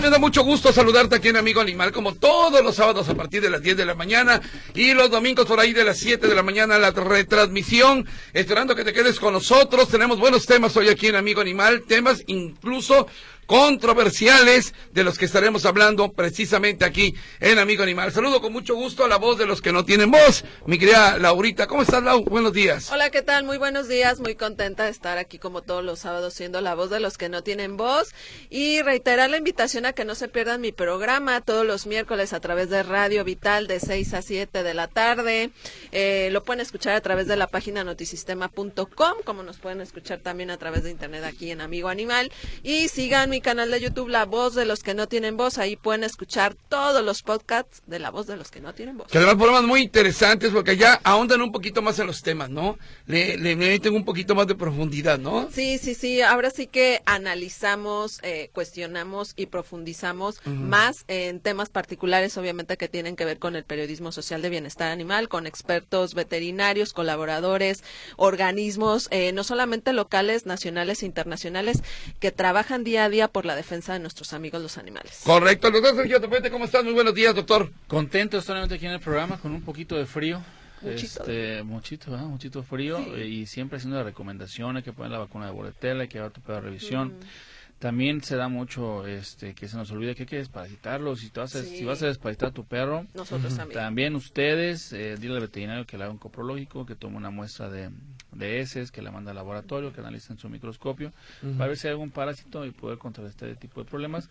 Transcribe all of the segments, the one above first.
Me da mucho gusto saludarte aquí en Amigo Animal, como todos los sábados a partir de las 10 de la mañana y los domingos por ahí de las 7 de la mañana la retransmisión. Esperando que te quedes con nosotros. Tenemos buenos temas hoy aquí en Amigo Animal, temas incluso controversiales de los que estaremos hablando precisamente aquí en Amigo Animal. Saludo con mucho gusto a la voz de los que no tienen voz, mi querida Laurita. ¿Cómo estás, Lau? Buenos días. Hola, ¿qué tal? Muy buenos días. Muy contenta de estar aquí como todos los sábados siendo la voz de los que no tienen voz y reiterar la invitación a que no se pierdan mi programa todos los miércoles a través de Radio Vital de 6 a 7 de la tarde. Eh, lo pueden escuchar a través de la página notisistema.com, como nos pueden escuchar también a través de internet aquí en Amigo Animal y sigan mi canal de YouTube La Voz de los que no tienen voz. Ahí pueden escuchar todos los podcasts de La Voz de los que no tienen voz. Que además programas muy interesantes porque ya ahondan un poquito más en los temas, ¿no? Le, le meten un poquito más de profundidad, ¿no? Sí, sí, sí. Ahora sí que analizamos, eh, cuestionamos y profundizamos más en temas particulares, obviamente, que tienen que ver con el periodismo social de bienestar animal, con expertos veterinarios, colaboradores, organismos, eh, no solamente locales, nacionales e internacionales, que trabajan día a día por la defensa de nuestros amigos los animales. Correcto. Doctor Sergio Topete, ¿cómo estás? Muy buenos días, doctor. Contento solamente aquí en el programa con un poquito de frío. Muchito. Este, muchito, muchito frío eh, y siempre haciendo la recomendación, hay que poner la vacuna de boletela, hay que llevar tu perro a revisión. También se da mucho este que se nos olvida que hay que desparasitarlo. Si, te vas a, Sí. si vas a desparasitar a tu perro, Nosotros también. también ustedes, eh, dile al veterinario que le haga un coprológico, que tome una muestra de, de heces, que la manda al laboratorio, que analice en su microscopio, para ver si hay algún parásito y poder contrarrestar este tipo de problemas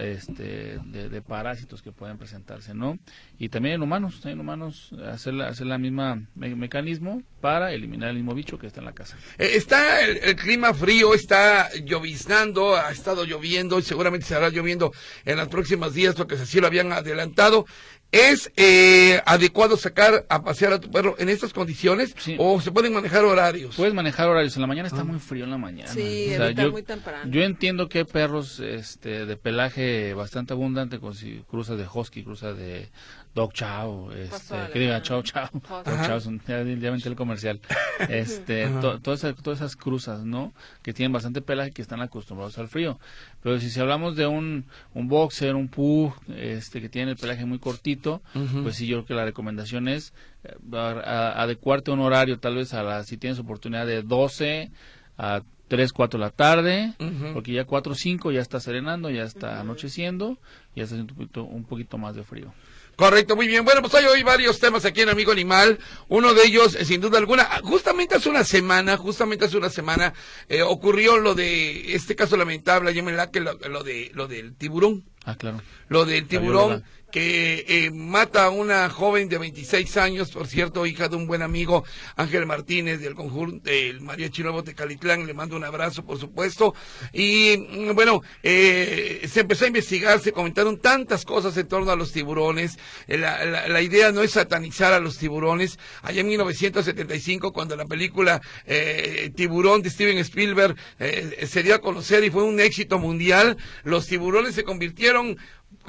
este, de, parásitos que pueden presentarse, ¿no? Y también en humanos, en humanos, hacer la, hacer la misma me- mecanismo para eliminar el mismo bicho que está en la casa. Eh, está el, clima frío, está lloviznando, ha estado lloviendo y seguramente se hará lloviendo en los próximos días porque así lo habían adelantado. ¿Es eh, adecuado sacar a pasear a tu perro en estas condiciones Sí. o se pueden manejar horarios? Puedes manejar horarios, en la mañana está muy frío en la mañana. Sí, O sea, yo, muy temprano. yo entiendo que hay perros este, de pelaje bastante abundante, con si cruzas de husky, cruzas de dog chow, este, Pastor que diga chow chow, Husky. dog chow, ya, ya el comercial, este, to- todas, esas, todas esas cruzas, ¿no? Que tienen bastante pelaje, que están acostumbrados al frío. Pero si, si hablamos de un, un boxer, un pug, este, que tiene el pelaje muy cortito, pues sí, yo creo que la recomendación es eh, a- a- adecuarte a un horario, tal vez a la, si tienes oportunidad de 12 a 3, 4 de la tarde, porque ya 4, 5 ya está serenando, ya está anocheciendo, ya está haciendo un poquito, un poquito más de frío. Correcto, muy bien. Bueno, pues hay hoy varios temas aquí en Amigo Animal. Uno de ellos, eh, sin duda alguna, ah, justamente hace una semana, justamente hace una semana, eh, ocurrió lo de este caso lamentable, allá en Melaque, lo, lo de lo del tiburón. Ah, claro. Lo del tiburón. Que eh, mata a una joven de 26 años, por cierto, hija de un buen amigo, Ángel Martínez, del conjunto del Mariachi Nuevo Tecalitlán. Le mando un abrazo, por supuesto. Y mm, bueno, eh, se empezó a investigar, se comentaron tantas cosas en torno a los tiburones. Eh, La, la- la idea no es satanizar a los tiburones. Allá en 1975, cuando la película eh, Tiburón de Steven Spielberg eh, se dio a conocer y fue un éxito mundial, los tiburones se convirtieron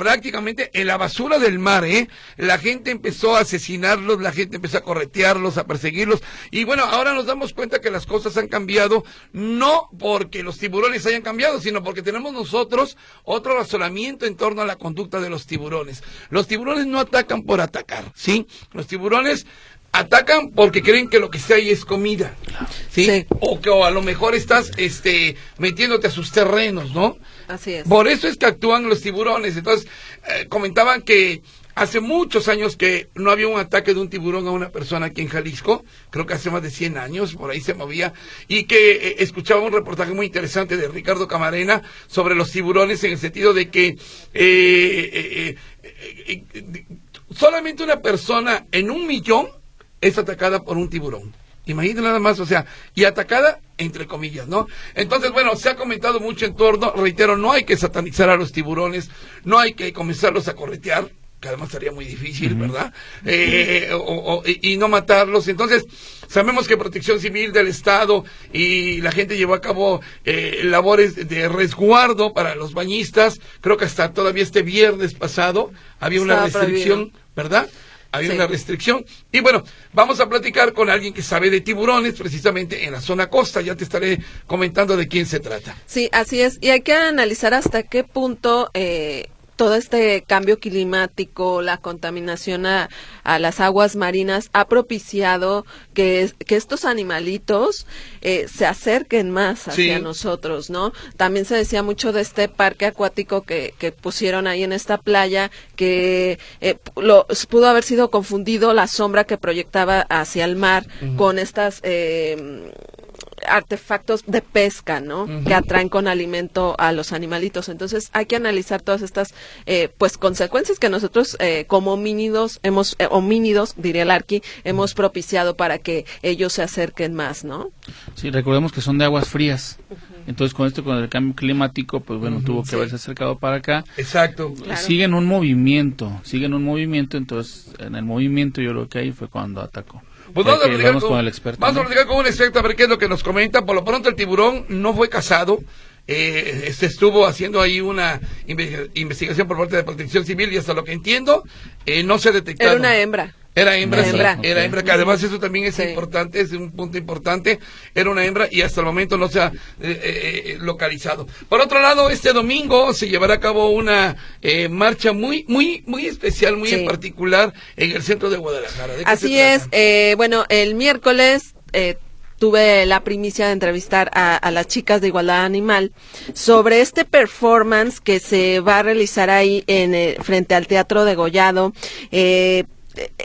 prácticamente en la basura del mar, ¿eh? La gente empezó a asesinarlos, la gente empezó a corretearlos, a perseguirlos. Y bueno, ahora nos damos cuenta que las cosas han cambiado, no porque los tiburones hayan cambiado, sino porque tenemos nosotros otro razonamiento en torno a la conducta de los tiburones. Los tiburones no atacan por atacar, ¿sí? Los tiburones atacan porque creen que lo que está ahí es comida, ¿sí? Sí. O que o a lo mejor estás, este, metiéndote a sus terrenos, ¿no? Por eso es que actúan los tiburones. Entonces, eh, comentaban que hace muchos años que no había un ataque de un tiburón a una persona aquí en Jalisco, creo que hace más de 100 años, por ahí se movía, y que eh, escuchaba un reportaje muy interesante de Ricardo Camarena sobre los tiburones en el sentido de que eh, solamente una persona en un millón es atacada por un tiburón. Imagínate nada más, o sea, y atacada entre comillas, ¿no? Entonces, bueno, se ha comentado mucho en torno, reitero, no hay que satanizar a los tiburones, no hay que comenzarlos a corretear, que además sería muy difícil, ¿verdad? Eh, o- o- y y no matarlos. Entonces, sabemos que Protección Civil del Estado y la gente llevó a cabo eh, labores de resguardo para los bañistas. Creo que hasta todavía este viernes pasado había una Estaba restricción, prohibido. ¿verdad? Había una restricción. Y bueno, vamos a platicar con alguien que sabe de tiburones, precisamente en la zona costa. Ya te estaré comentando de quién se trata. Sí, así es. Y hay que analizar hasta qué punto eh, todo este cambio climático, la contaminación a, las aguas marinas ha propiciado que, que estos animalitos eh, se acerquen más hacia nosotros, ¿no? También se decía mucho de este parque acuático que, que pusieron ahí en esta playa, que eh, lo, pudo haber sido confundido la sombra que proyectaba hacia el mar con estas... Eh, artefactos de pesca, ¿no? Que atraen con alimento a los animalitos. Entonces hay que analizar todas estas, eh, pues, consecuencias que nosotros eh, como homínidos hemos, eh, homínidos, diría el arqui, hemos propiciado para que ellos se acerquen más, ¿no? Sí, recordemos que son de aguas frías. Entonces, con esto, con el cambio climático, pues bueno, tuvo que haberse acercado para acá. Exacto. Siguen un movimiento, siguen un movimiento, entonces en el movimiento yo creo que ahí fue cuando atacó. Pues vamos, a platicar con, el experto, vamos a platicar con un experto a ver qué es lo que nos comenta. Por lo pronto el tiburón no fue cazado. Eh, se estuvo haciendo ahí una investigación por parte de Protección Civil y hasta lo que entiendo eh, no se detectó. Era una hembra. Era hembra, era hembra, que además eso también es importante, es un punto importante. Era una hembra y hasta el momento no se ha eh, eh, eh, localizado. Por otro lado, este domingo se llevará a cabo una marcha muy, muy, muy especial, muy en particular en el centro de Guadalajara. Así es. bueno, el miércoles tuve la primicia de entrevistar a, las chicas de Igualdad Animal sobre este performance que se va a realizar ahí en frente al Teatro de Gollado. Eh,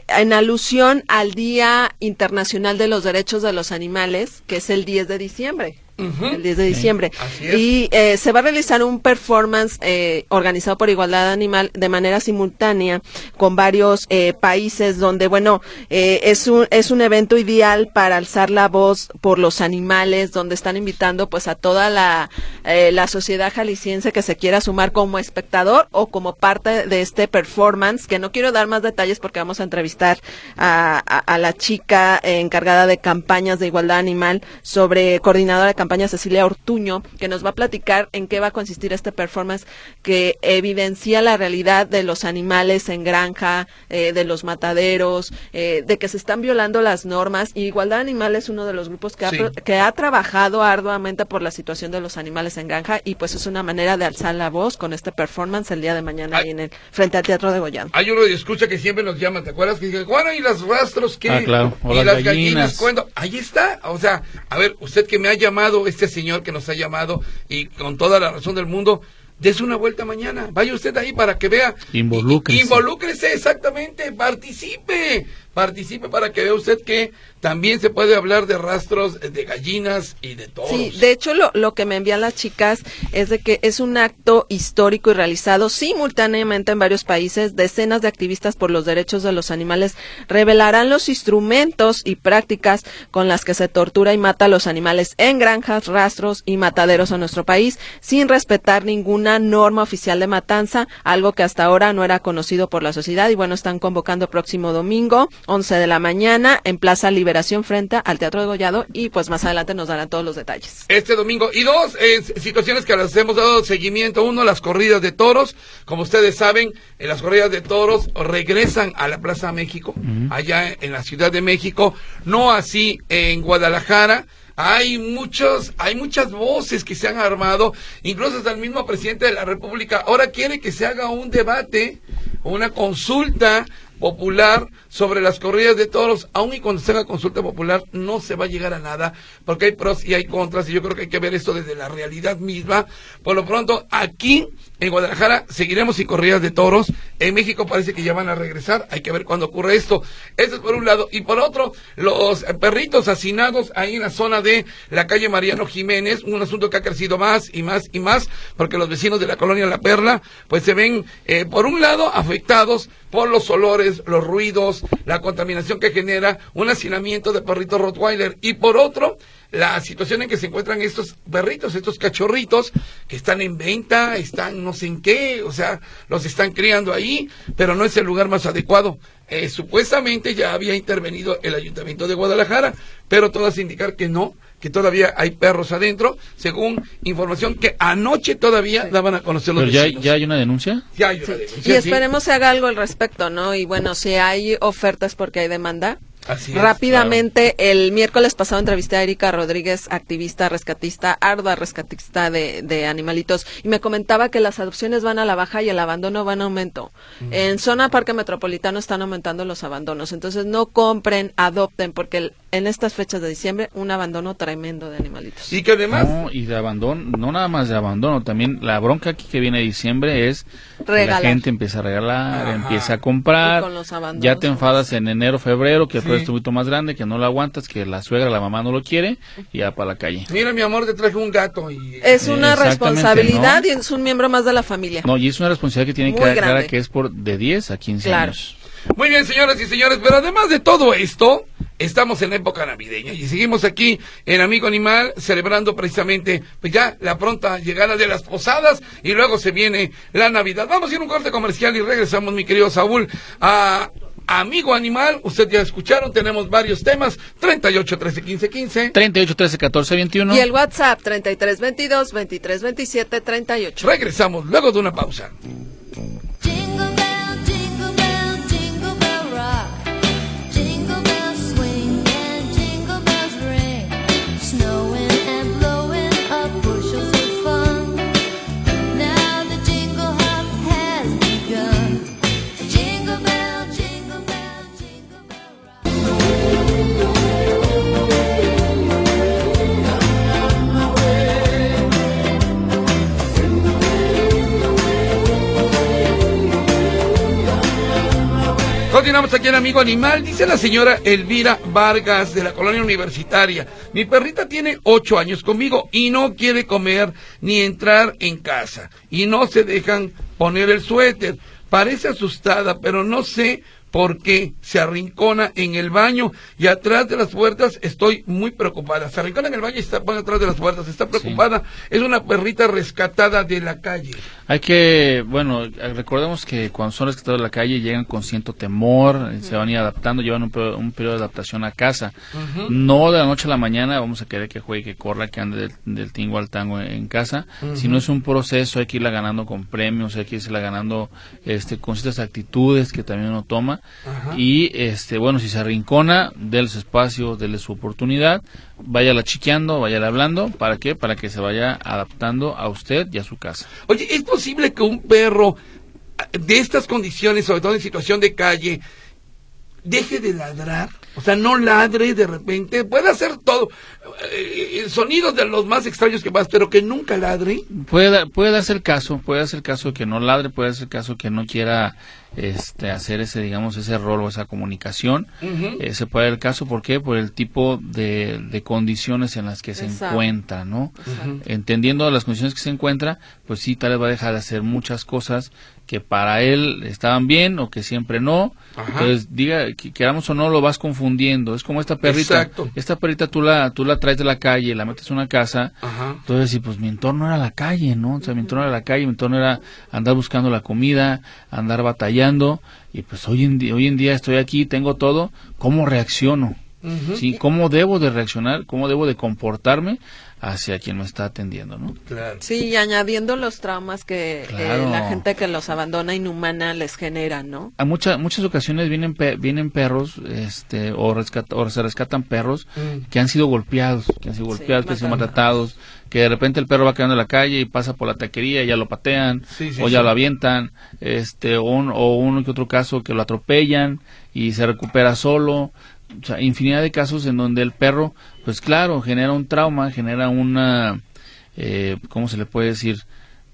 en alusión al Día Internacional de los Derechos de los Animales, que es el 10 de diciembre el 10 de diciembre. Y eh, se va a realizar un performance eh, organizado por Igualdad Animal de manera simultánea con varios eh, países donde, bueno, es, un, es un evento ideal para alzar la voz por los animales, donde están invitando pues a toda la, la sociedad jalisciense que se quiera sumar como espectador o como parte de este performance, que no quiero dar más detalles porque vamos a entrevistar a, a la chica encargada de campañas de igualdad animal sobre coordinadora de campañas campaña Cecilia Ortuño, que nos va a platicar en qué va a consistir este performance que evidencia la realidad de los animales en granja, eh, de los mataderos, eh, de que se están violando las normas. Y Igualdad Animal es uno de los grupos que, ha, que ha trabajado arduamente por la situación de los animales en granja y pues es una manera de alzar la voz con este performance el día de mañana ahí en el, frente al Teatro de Goyán. Hay uno que escucha que siempre nos llama, ¿te acuerdas? Que dice, bueno, ¿y las rastros qué? Ah, claro. y las, gallinas, ¿cuándo? Ahí está. O sea, a ver, usted que me ha llamado este señor que nos ha llamado y con toda la razón del mundo, des una vuelta mañana. Vaya usted ahí para que vea. Involúcrese. Involúcrese, exactamente. Participe. Participe para que vea usted que también se puede hablar de rastros de gallinas y de toros. Sí, de hecho lo, lo, que me envían las chicas es de que es un acto histórico y realizado simultáneamente en varios países. Decenas de activistas por los derechos de los animales revelarán los instrumentos y prácticas con las que se tortura y mata a los animales en granjas, rastros y mataderos en nuestro país sin respetar ninguna norma oficial de matanza, algo que hasta ahora no era conocido por la sociedad. Y bueno, están convocando próximo domingo, 11 de la mañana, en Plaza Liberación frente al Teatro de Gollado y pues más adelante nos darán todos los detalles. Este domingo. Y dos eh, situaciones que las hemos dado seguimiento. Uno, las corridas de toros. Como ustedes saben, en las corridas de toros regresan a la Plaza México, allá en la Ciudad de México. No así en Guadalajara hay muchos, hay muchas voces que se han armado, incluso hasta el mismo presidente de la República ahora quiere que se haga un debate, una consulta popular sobre las corridas de toros, aun y cuando se haga consulta popular, no se va a llegar a nada, porque hay pros y hay contras, y yo creo que hay que ver esto desde la realidad misma. Por lo pronto, aquí en Guadalajara seguiremos sin corridas de toros. En México parece que ya van a regresar. Hay que ver cuándo ocurre esto. Eso es por un lado. Y por otro, los perritos hacinados ahí en la zona de la calle Mariano Jiménez. Un asunto que ha crecido más y más y más porque los vecinos de la colonia La Perla pues se ven, eh, por un lado, afectados por los olores, los ruidos, la contaminación que genera un hacinamiento de perritos Rottweiler. Y por otro, la situación en que se encuentran estos perritos, estos cachorritos que están en venta, están no sé en qué, o sea, los están criando ahí, pero no es el lugar más adecuado. Eh, supuestamente ya había intervenido el ayuntamiento de Guadalajara, pero todas indicar que no, que todavía hay perros adentro, según información que anoche todavía daban a conocer los Pero ya, vecinos. ya hay una denuncia. Ya hay una Sí. denuncia, Y sí. esperemos se haga algo al respecto, ¿no? Y bueno, si hay ofertas porque hay demanda. Así es, Rápidamente, el miércoles pasado entrevisté a Erika Rodríguez, activista, rescatista, ardua rescatista de, de animalitos, y me comentaba que las adopciones van a la baja y el abandono va en aumento. En zona Parque Metropolitano están aumentando los abandonos, entonces no compren, adopten, porque el- en estas fechas de diciembre un abandono tremendo de animalitos. Y que además, No, y de abandono, no nada más de abandono, también la bronca aquí que viene de diciembre es que Regalar. la gente empieza a regalar, Ajá. empieza a comprar, Y con los abandonos, ya te enfadas en enero, febrero, que el Sí. es un poquito más grande, que no lo aguantas, que la suegra, la mamá no lo quiere, y ya para la calle. mira mi amor, te traje un gato y... Es una Exactamente, responsabilidad ¿no? y es un miembro más de la familia. No, y es una responsabilidad que tiene que dar clara que es por de 10 a 15 Claro. años. Muy bien, señoras y señores, pero además de todo esto, estamos en época navideña y seguimos aquí en Amigo Animal celebrando precisamente pues ya la pronta llegada de las posadas y luego se viene la Navidad. Vamos a ir a un corte comercial y regresamos, mi querido Saúl, a Amigo Animal. Usted ya escucharon, tenemos varios temas, 38, 13, 15, 15. 38, 13, 14, 21. Y el WhatsApp 3322 2327 38. Regresamos luego de una pausa. Jingle Continuamos aquí en Amigo Animal. Dice la señora Elvira Vargas de la colonia universitaria. Mi perrita tiene ocho años conmigo y no quiere comer ni entrar en casa. Y no se dejan poner el suéter. Parece asustada, pero no sé por qué se arrincona en el baño y atrás de las puertas estoy muy preocupada. Se arrincona en el baño y está pone atrás de las puertas. Está preocupada. Es una perrita rescatada de la calle. Hay que, bueno, recordemos que cuando son rescatados de la calle llegan con cierto temor, eh, se van a ir adaptando, llevan un, periodo- un periodo de adaptación a casa. No de la noche a la mañana vamos a querer que juegue, que corra, que ande del, del tingo al tango en, en casa. Si no es un proceso, hay que irla ganando con premios, hay que irla ganando este, con ciertas actitudes que también uno toma. Y, este, bueno, si se arrincona, déle su espacio, déle su oportunidad, váyala chiqueando, váyala hablando. ¿Para qué? Para que se vaya adaptando a usted y a su casa. Oye, ¿es posible que un perro de estas condiciones, sobre todo en situación de calle, deje de ladrar? O sea, no ladre de repente. Puede hacer todo. eh, eh, sonidos de los más extraños que más, pero que nunca ladre. Puede, puede darse el caso, puede darse el caso que no ladre, puede darse el caso que no quiera este, hacer ese, digamos, ese rol o esa comunicación. Ujú. Ese puede dar el caso, ¿por qué? Por el tipo de, de condiciones en las que se encuentra, ¿no? Entendiendo las condiciones que se encuentra, pues sí, tal vez va a dejar de hacer muchas cosas que para él estaban bien o que siempre no. Ajá. Entonces, diga, que queramos o no, lo vas confundiendo. Es como esta perrita. Exacto. Esta perrita tú la, tú la traes de la calle, la metes en una casa, Ajá. entonces, sí, pues mi entorno era la calle, ¿no? O sea, mi entorno era la calle, mi entorno era andar buscando la comida, andar batallando, y pues hoy en día, hoy en día estoy aquí, tengo todo, ¿cómo reacciono? ¿Sí? ¿Cómo debo de reaccionar? ¿Cómo debo de comportarme hacia quien me está atendiendo, no? Claro. Sí, y añadiendo los traumas que eh, la gente que los abandona inhumana les genera, ¿no? A muchas muchas ocasiones vienen pe- vienen perros, este, o, rescat- o se rescatan perros Mm. que han sido golpeados, que han sido Sí, golpeados, que han sido maltratados, que de repente el perro va quedando en la calle y pasa por la taquería y ya lo patean, Sí, sí, o ya lo avientan, este, o, un, o uno que otro caso que lo atropellan y se recupera solo, o sea, infinidad de casos en donde el perro, pues claro, genera un trauma, genera una, eh, ¿cómo se le puede decir?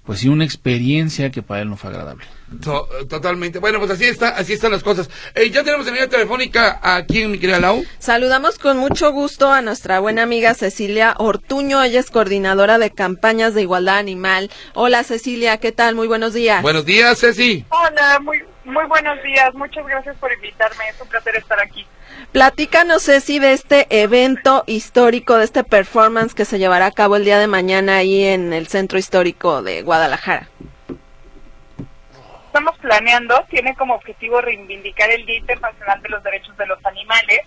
Pues sí, una experiencia que para él no fue agradable. To- totalmente. Bueno, pues así está, así están las cosas. Eh, ya tenemos en línea telefónica aquí en mi querida Lau. Saludamos con mucho gusto a nuestra buena amiga Cecilia Ortuño, ella es coordinadora de campañas de igualdad animal. Hola Cecilia, ¿qué tal? Muy buenos días. Buenos días, Ceci. Hola, muy, muy buenos días. Muchas gracias por invitarme. Es un placer estar aquí. Platícanos, Ceci, de este evento histórico, de este performance que se llevará a cabo el día de mañana ahí en el Centro Histórico de Guadalajara. Estamos planeando, tiene como objetivo reivindicar el Día Internacional de los Derechos de los Animales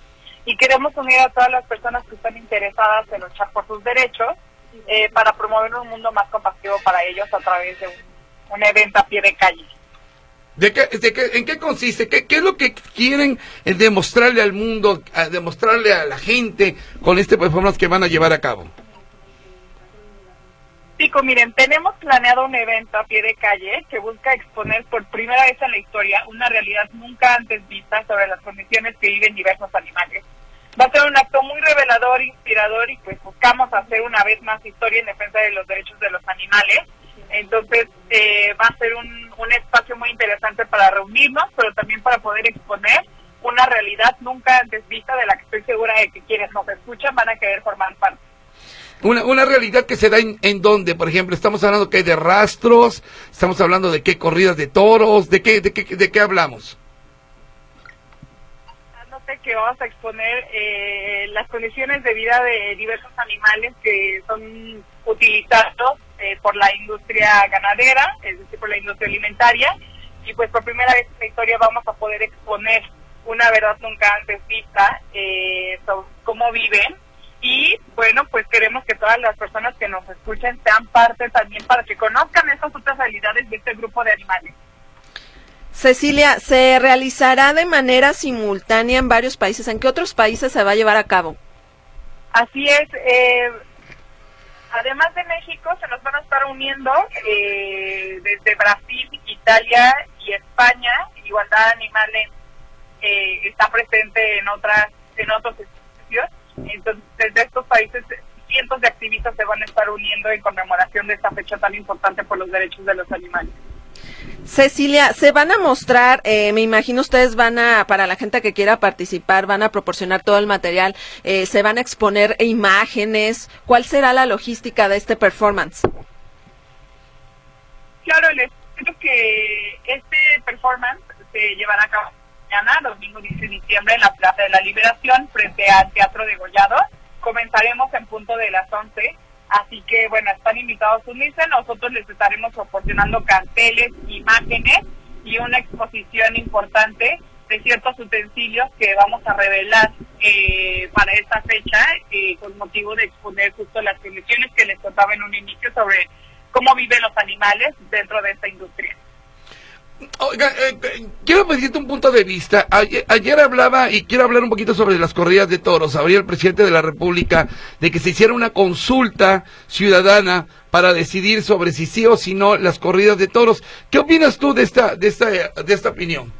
y queremos unir a todas las personas que están interesadas en luchar por sus derechos eh, para promover un mundo más compasivo para ellos a través de un, un evento a pie de calle. ¿De qué, de qué- ¿En qué consiste? ¿Qué, qué es lo que quieren eh, demostrarle al mundo, a demostrarle a la gente con este performance que van a llevar a cabo? Chicos, miren, tenemos planeado un evento a pie de calle que busca exponer por primera vez en la historia una realidad nunca antes vista sobre las condiciones que viven diversos animales. Va a ser un acto muy revelador, inspirador y pues buscamos hacer una vez más historia en defensa de los derechos de los animales. Entonces eh, va a ser un, un espacio muy interesante para reunirnos, pero también para poder exponer una realidad nunca antes vista de la que estoy segura de que quienes nos escuchan van a querer formar parte. Una, una realidad que se da en, en donde, por ejemplo, estamos hablando que hay de rastros, estamos hablando de qué corridas de toros, de qué, de qué, de qué hablamos. Que vamos a exponer eh, las condiciones de vida de diversos animales que son utilizados eh, por la industria ganadera, es decir, por la industria alimentaria, y pues por primera vez en la historia vamos a poder exponer una verdad nunca antes vista eh, sobre cómo viven. Y bueno, pues queremos que todas las personas que nos escuchen sean parte también para que conozcan esas otras realidades de este grupo de animales. Cecilia, ¿se realizará de manera simultánea en varios países? ¿En qué otros países se va a llevar a cabo? Así es. eh, además de México, se nos van a estar uniendo eh, desde Brasil, Italia y España. Igualdad Animal eh, está presente en otras en otros espacios. Entonces, desde estos países, cientos de activistas se van a estar uniendo en conmemoración de esta fecha tan importante por los derechos de los animales. Cecilia, se van a mostrar, eh, me imagino ustedes van a, para la gente que quiera participar, van a proporcionar todo el material, eh, se van a exponer imágenes. ¿Cuál será la logística de este performance? Claro, les cuento que este performance se llevará a cabo mañana, domingo 10 de diciembre, en la Plaza de la Liberación, frente al Teatro de Gollado. Comenzaremos en punto de las 11, así que, bueno, están invitados a unirse. Nosotros les estaremos proporcionando carteles, imágenes y una exposición importante de ciertos utensilios que vamos a revelar eh, para esta fecha, eh, con motivo de exponer justo las condiciones que les contaba en un inicio sobre cómo viven los animales dentro de esta industria. Oiga, eh, eh, quiero pedirte un punto de vista. Ayer, ayer hablaba y quiero hablar un poquito sobre las corridas de toros. Habría el presidente de la República de que se hiciera una consulta ciudadana para decidir sobre si sí o si no las corridas de toros. ¿Qué opinas tú de esta, de esta, de esta opinión?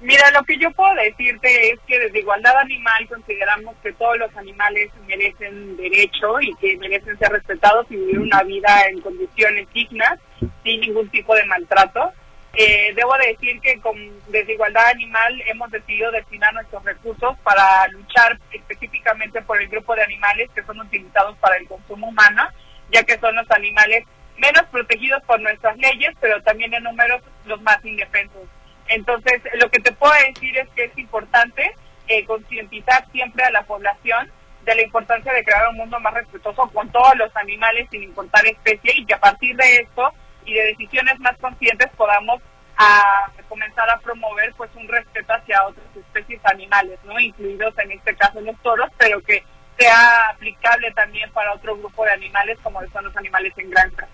Mira, lo que yo puedo decirte es que desde Igualdad Animal consideramos que todos los animales merecen derecho y que merecen ser respetados y vivir una vida en condiciones dignas, sin ningún tipo de maltrato. Eh, debo de decir que con Desigualdad Animal hemos decidido destinar nuestros recursos para luchar específicamente por el grupo de animales que son utilizados para el consumo humano, ya que son los animales menos protegidos por nuestras leyes, pero también en números los más indefensos. Entonces, lo que te puedo decir es que es importante eh, concientizar siempre a la población de la importancia de crear un mundo más respetuoso con todos los animales sin importar especie y que a partir de esto y de decisiones más conscientes podamos comenzar a promover pues un respeto hacia otras especies animales, ¿no? Incluidos en este caso los toros, pero que sea aplicable también para otro grupo de animales como son los animales en granja.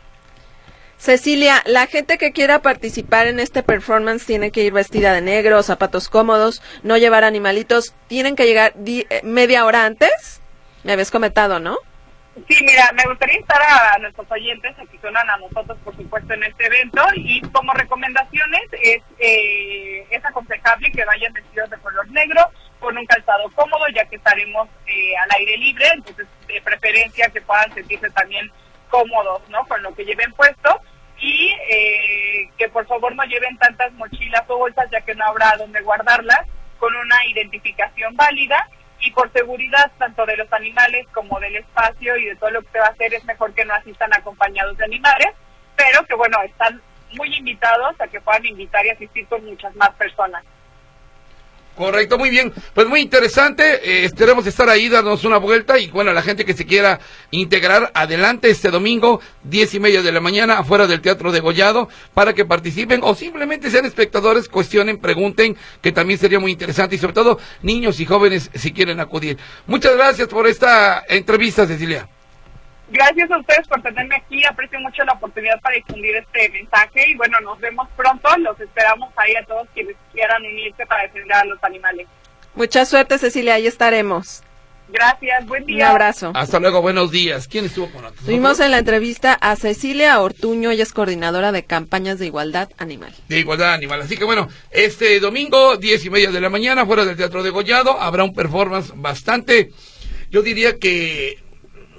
Cecilia, la gente que quiera participar en este performance tiene que ir vestida de negro, zapatos cómodos, no llevar animalitos, tienen que llegar eh, media hora antes. Me habías comentado, ¿no? Sí, mira, me gustaría estar a nuestros oyentes a que se unan a nosotros, por supuesto, en este evento. Y como recomendaciones, es, eh, aconsejable que vayan vestidos de color negro, con un calzado cómodo, ya que estaremos eh, al aire libre. Entonces, de preferencia que puedan sentirse también cómodos, ¿no? Con lo que lleven puesto. Y eh, que por favor no lleven tantas mochilas o bolsas, ya que no habrá donde guardarlas, con una identificación válida y por seguridad tanto de los animales como del espacio y de todo lo que se va a hacer es mejor que no asistan acompañados de animales, pero que bueno, están muy invitados a que puedan invitar y asistir con muchas más personas. Correcto, muy bien. Pues muy interesante. Eh, esperemos estar ahí, darnos una vuelta. Y bueno, la gente que se quiera integrar, adelante este domingo, diez y media de la mañana, afuera del Teatro de Gollado, para que participen o simplemente sean espectadores, cuestionen, pregunten, que también sería muy interesante. Y sobre todo, niños y jóvenes si quieren acudir. Muchas gracias por esta entrevista, Cecilia. Gracias a ustedes por tenerme aquí. Aprecio mucho la oportunidad para difundir este mensaje. Y bueno, nos vemos pronto. Los esperamos ahí a todos quienes quieran unirse para defender a los animales. Mucha suerte, Cecilia, ahí estaremos. Gracias. Buen Un día. abrazo. Hasta luego, buenos días. ¿Quién estuvo con nosotros? Tuvimos en la entrevista a Cecilia Ortuño, ella es coordinadora de campañas de igualdad animal. de igualdad animal. Así que bueno, este domingo, diez y media de la mañana, fuera del Teatro de Gollado, habrá un performance bastante, yo diría que,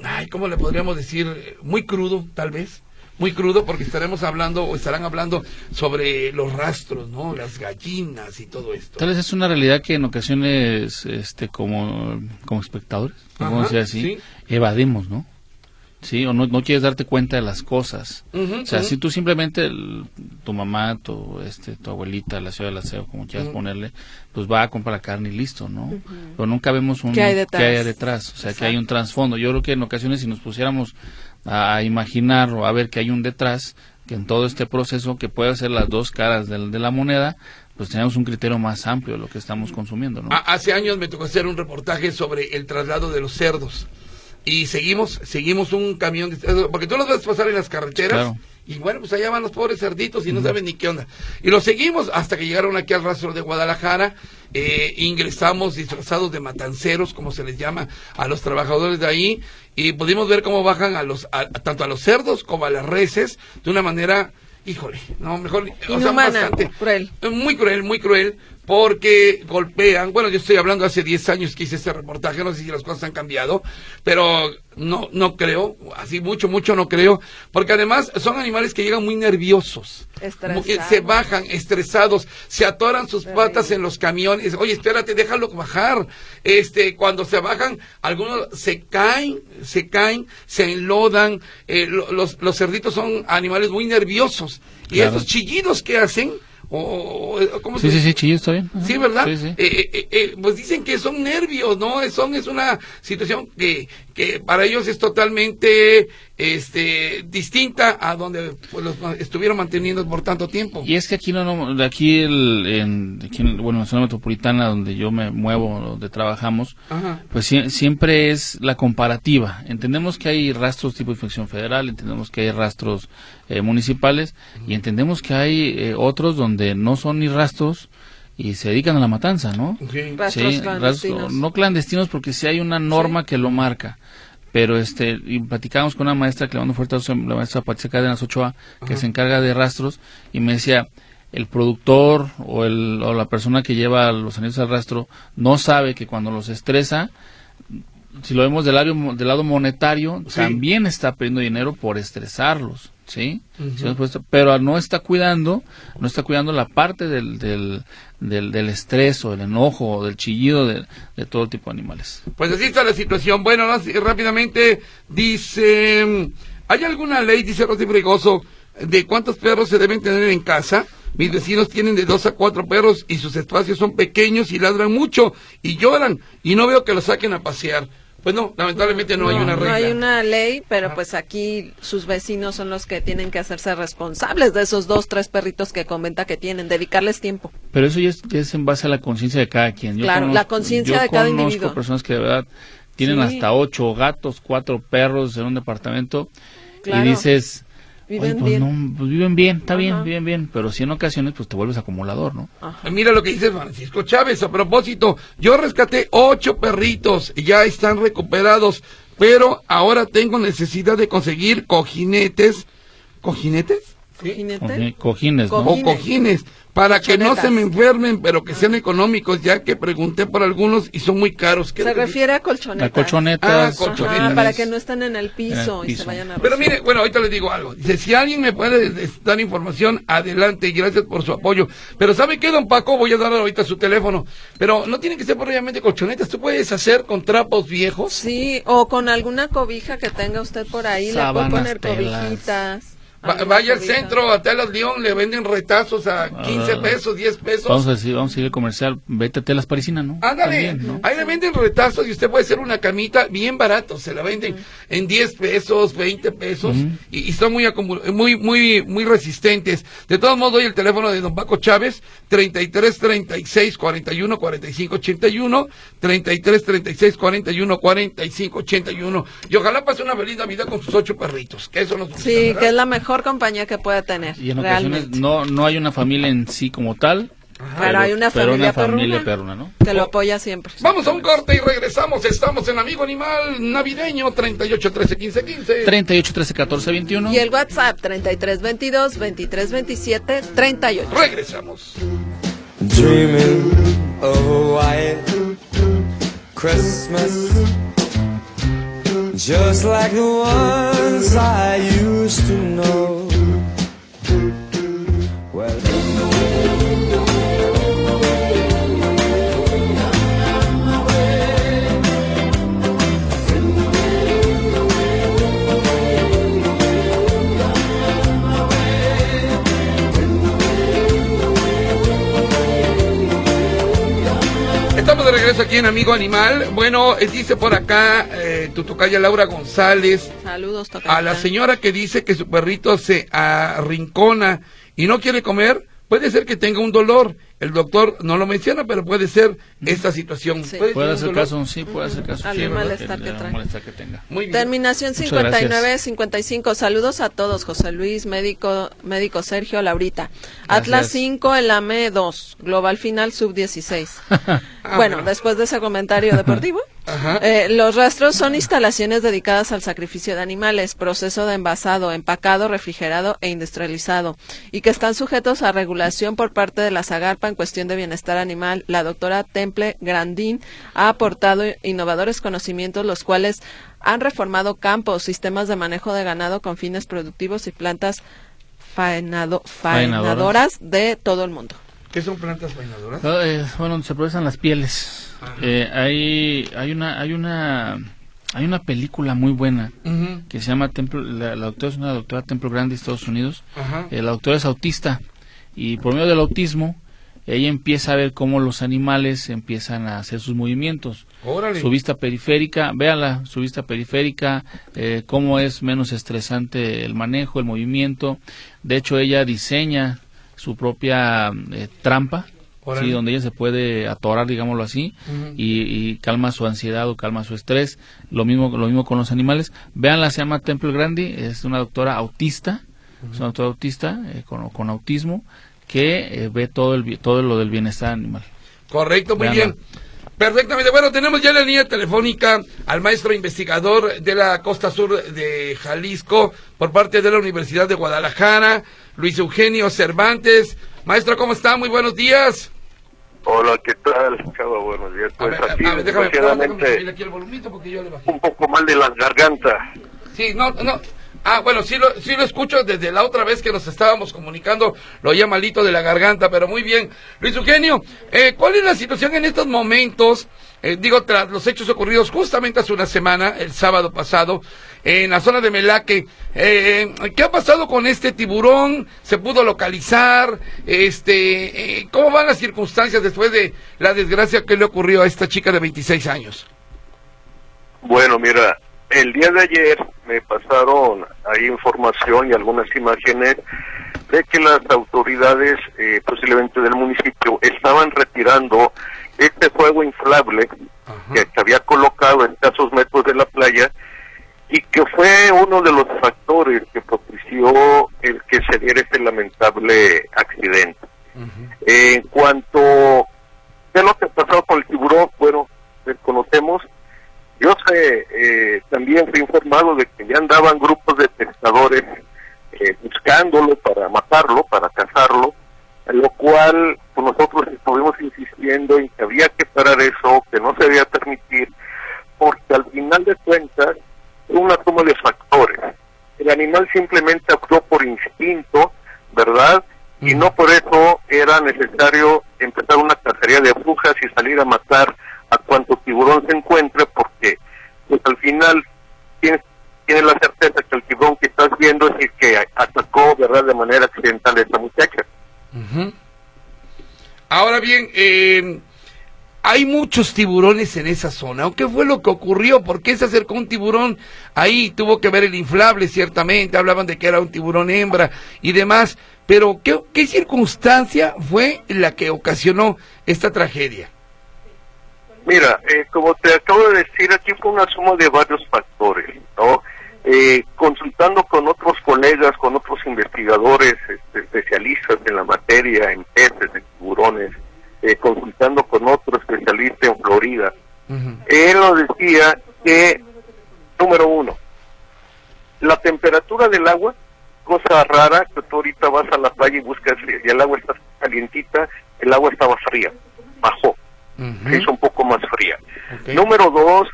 ay, ¿cómo le podríamos decir? Muy crudo, tal vez. Muy crudo porque estaremos hablando o estarán hablando sobre los rastros, ¿no? Las gallinas y todo esto. Tal vez es una realidad que en ocasiones, este, como, como espectadores, Ajá, vamos a decir así, sí. evadimos, ¿no? Sí, o no, no quieres darte cuenta de las cosas. O sea, si tú simplemente, el- tu mamá, tu, este, tu abuelita, la ciudad del aseo, como quieras ponerle, pues va a comprar la carne y listo, ¿no? Pero nunca vemos un, ¿Qué hay detrás? qué hay detrás. O sea, que hay un trasfondo. Yo creo que en ocasiones si nos pusiéramos a imaginar o a ver que hay un detrás, que en todo este proceso, que puede ser las dos caras del- de, la moneda, pues tenemos un criterio más amplio de lo que estamos consumiendo, ¿no? A- hace años me tocó hacer un reportaje sobre el traslado de los cerdos. Y seguimos, seguimos un camión de cerdos, porque tú los ves pasar en las carreteras. Claro. Y bueno, pues allá van los pobres cerditos y no saben ni qué onda. Y los seguimos hasta que llegaron aquí al rastro de Guadalajara. Eh, ingresamos disfrazados de matanceros, como se les llama, a los trabajadores de ahí. Y pudimos ver cómo bajan a los, a- tanto a los cerdos como a las reses de una manera, híjole, no, mejor, o sea, Inhumana, bastante. cruel. Muy cruel, muy cruel, porque golpean. Bueno, yo estoy hablando hace 10 años que hice este reportaje, no sé si las cosas han cambiado, pero no, no creo, así mucho, mucho no creo, porque además son animales que llegan muy nerviosos. Estresados. Como que Se bajan estresados, se atoran sus Terrible. patas en los camiones. Oye, espérate, déjalo bajar. Este, cuando se bajan, algunos se caen, se caen, se enlodan. Eh, lo- los, los cerditos son animales muy nerviosos. Y Claro. esos chillidos que hacen, o, o- ¿cómo Sí, se sí, sí, chillo, está bien. Sí, ¿verdad? Sí, sí. Eh, eh, eh, eh, pues dicen que son nervios, ¿no? Son, es una situación que, que para ellos es totalmente este, distinta a donde pues, los estuvieron manteniendo por tanto tiempo. Y es que aquí no, no aquí, el, en, aquí en- bueno, en la zona metropolitana donde yo me muevo, donde trabajamos, Ajá. pues sie- siempre es la comparativa. Entendemos que hay rastros tipo infección federal, entendemos que hay rastros eh, municipales y entendemos que hay eh, otros donde no son ni rastros y se dedican a la matanza, ¿no? Ok. Rastros Sí, clandestinos. rastro- no clandestinos porque sí hay una norma que lo marca. Pero este, y platicábamos con una maestra que le mando fuerte abrazo, la maestra Patricia Cárdenas Ochoa, que Ajá. se encarga de rastros, y me decía, el productor o, el, o la persona que lleva los animales al rastro no sabe que cuando los estresa, si lo vemos del lado, del lado monetario, Sí. también está perdiendo dinero por estresarlos, ¿sí? Pero no está cuidando, no está cuidando la parte del, del, del, del estrés o del enojo o del chillido de, de todo tipo de animales. Pues así está la situación. Bueno, rápidamente dice, ¿hay alguna ley, dice Rosy Fregoso, de cuántos perros se deben tener en casa? Mis vecinos tienen de dos a cuatro perros y sus espacios son pequeños y ladran mucho y lloran y no veo que los saquen a pasear. Pues no, lamentablemente no, hay una regla. No hay una ley, pero pues aquí sus vecinos son los que tienen que hacerse responsables de esos dos, tres perritos que comenta que tienen, dedicarles tiempo. Pero eso ya es, ya es en base a la conciencia de cada quien. Yo Claro, la conciencia yo de cada conozco individuo. personas que de verdad tienen Sí. hasta ocho gatos, cuatro perros en un departamento Claro. y dices, Viven "Oye, pues bien. no, pues viven bien, está bien, viven bien, pero si en ocasiones pues te vuelves acumulador, ¿no? Ajá. Mira lo que dice Francisco Chávez a propósito. Yo rescaté ocho perritos y ya están recuperados, pero ahora tengo necesidad de conseguir cojinetes. ¿Cojinetes? ¿Sí? ¿Jinete? Coji- Cojines, ¿no? O Cojines. Para que no se me enfermen, pero que sean económicos, ya que pregunté por algunos y son muy caros. ¿Qué Se refiere a colchonetas. A colchonetas. Ah, colchonetas. para que no estén en el piso, En el y se vayan a Pero mire, bueno, ahorita les digo algo. Dice, si alguien me puede dar información, adelante y gracias por su apoyo. Pero ¿sabe qué, don Paco? Voy a dar ahorita su teléfono. Pero no tienen que ser propiamente colchonetas. Tú puedes hacer con trapos viejos. Sí, o con alguna cobija que tenga usted por ahí, le puede poner telas. cobijitas. Va- vaya al centro, a Telas León, le venden retazos a 15 Ah. pesos, 10 pesos. Vamos a decir, vamos a seguir el comercial. Vete a telas parisinas, ¿no? Ándale, También, ¿no? ahí le venden retazos y usted puede hacer una camita bien barato, se la venden en 10 pesos, 20 pesos Ujú. y, y son muy, acumul- muy muy muy resistentes. De todos modos doy el teléfono de Don Paco Chávez 33 36 41 45 81 33 36 41 45 81 y ojalá pase una feliz Navidad con sus ocho perritos, que eso nos gusta, Sí, ¿verdad? que es la mejor compañía que pueda tener. Y en ocasiones realmente. no, no hay una familia en sí como tal. Pero hay una pero familia familia perruna. perruna, ¿no? Que lo apoya siempre. Vamos a un corte y regresamos. Estamos en Amigo Animal Navideño 38 13 15 15. 38, 13, 14, 21. Y el WhatsApp 3322 2327 38. Regresamos. dreaming of a white Christmas, just like the ones I used to know. Estamos de regreso aquí en Amigo Animal. Bueno, eh, dice por acá eh, tu tocaya Laura González Saludos, toca. a la señora que dice que su perrito se arrincona y no quiere comer. Puede ser que tenga un dolor. El doctor no lo menciona, pero puede ser esta situación. Sí. Puede Puede dolor. caso, sí, puede hacer caso. Sí, malestar que El- el trae. malestar que tenga. Muy bien. Terminación Muchas 59 55. Saludos a todos. José Luis, médico, médico Sergio, Laurita. Atlas 5 en la ME 2, global final sub 16. bueno, bueno. después de ese comentario deportivo. eh, los rastros son instalaciones dedicadas al sacrificio de animales, proceso de envasado, empacado, refrigerado e industrializado, y que están sujetos a regulación por parte de la Zagarpa en cuestión de bienestar animal. La doctora Temple Grandín ha aportado innovadores conocimientos, los cuales han reformado campos, sistemas de manejo de ganado con fines productivos y plantas faenado- faenadoras de todo el mundo. ¿Qué son plantas peinadoras? Ah, eh, bueno, se procesan las pieles. Eh, hay, hay una, hay una, hay una película muy buena que se llama Templo, la, la doctora es una doctora Templo Grande de Estados Unidos. Eh, la doctora es autista y por medio del autismo ella empieza a ver cómo los animales empiezan a hacer sus movimientos. Órale. Su vista periférica, véala, su vista periférica, eh, cómo es menos estresante el manejo, el movimiento. De hecho, ella diseña su propia eh, trampa, ¿sí? donde ella se puede atorar, digámoslo así, y, y calma su ansiedad o calma su estrés. Lo mismo, lo mismo con los animales. Véanla, se llama Temple Grandi, es una doctora autista, es una doctora autista eh, con, con autismo que eh, ve todo, el, todo lo del bienestar animal. Correcto, muy Veanla. bien. Perfectamente. Bueno, tenemos ya en la línea telefónica al maestro investigador de la costa sur de Jalisco por parte de la Universidad de Guadalajara, Luis Eugenio Cervantes. Maestro, ¿cómo está? Muy buenos días. Hola, ¿qué tal? Chava, buenos días. Pues ver, aquí, a ver, déjame, déjame subir desgraciadamente, aquí el volumito porque yo le bajé. un poco mal de las gargantas. Sí, no, no. Ah, bueno, sí lo, sí lo escucho desde la otra vez que nos estábamos comunicando, lo oía malito de la garganta, pero muy bien. Luis Eugenio, eh, ¿cuál es la situación en estos momentos? Eh, digo, tras los hechos ocurridos justamente hace una semana, el sábado pasado, en la zona de Melaque. Eh, ¿Qué ha pasado con este tiburón? ¿Se pudo localizar? Este, eh, ¿Cómo van las circunstancias después de la desgracia que le ocurrió a esta chica de 26 años? Bueno, mira, el día de ayer me pasaron ahí información y algunas imágenes de que las autoridades, eh, posiblemente del municipio, estaban retirando este fuego inflable que se había colocado a escasos metros de la playa y que fue uno de los factores que propició el que se diera este lamentable accidente. En cuanto a lo que pasó con el tiburón, bueno, desconocemos. Yo sé, eh, también fui informado de que ya andaban grupos de pescadores eh, buscándolo para matarlo, para cazarlo, lo cual pues, nosotros estuvimos insistiendo en que había que parar eso, que no se debía permitir, porque al final de cuentas es una suma de factores. El animal simplemente actuó por instinto, ¿verdad? Y no por eso era necesario empezar una cacería de brujas y salir a matar eh, hay muchos tiburones en esa zona. ¿O ¿Qué fue lo que ocurrió? ¿Por qué se acercó un tiburón ahí? Tuvo que ver el inflable, ciertamente. Hablaban de que era un tiburón hembra y demás. Pero, ¿qué, qué circunstancia fue la que ocasionó esta tragedia? Mira, eh, como te acabo de decir, aquí fue una suma de varios factores, ¿no? Eh, consultando con otros colegas, con otros investigadores, este, especialistas en la materia, en peces, en tiburones, eh, consultando con otro especialista en Florida, él nos decía que, número uno, la temperatura del agua, cosa rara, que tú ahorita vas a la playa y buscas y el agua está calientita, el agua estaba fría, bajó Ujú. se hizo un poco más fría. Número dos,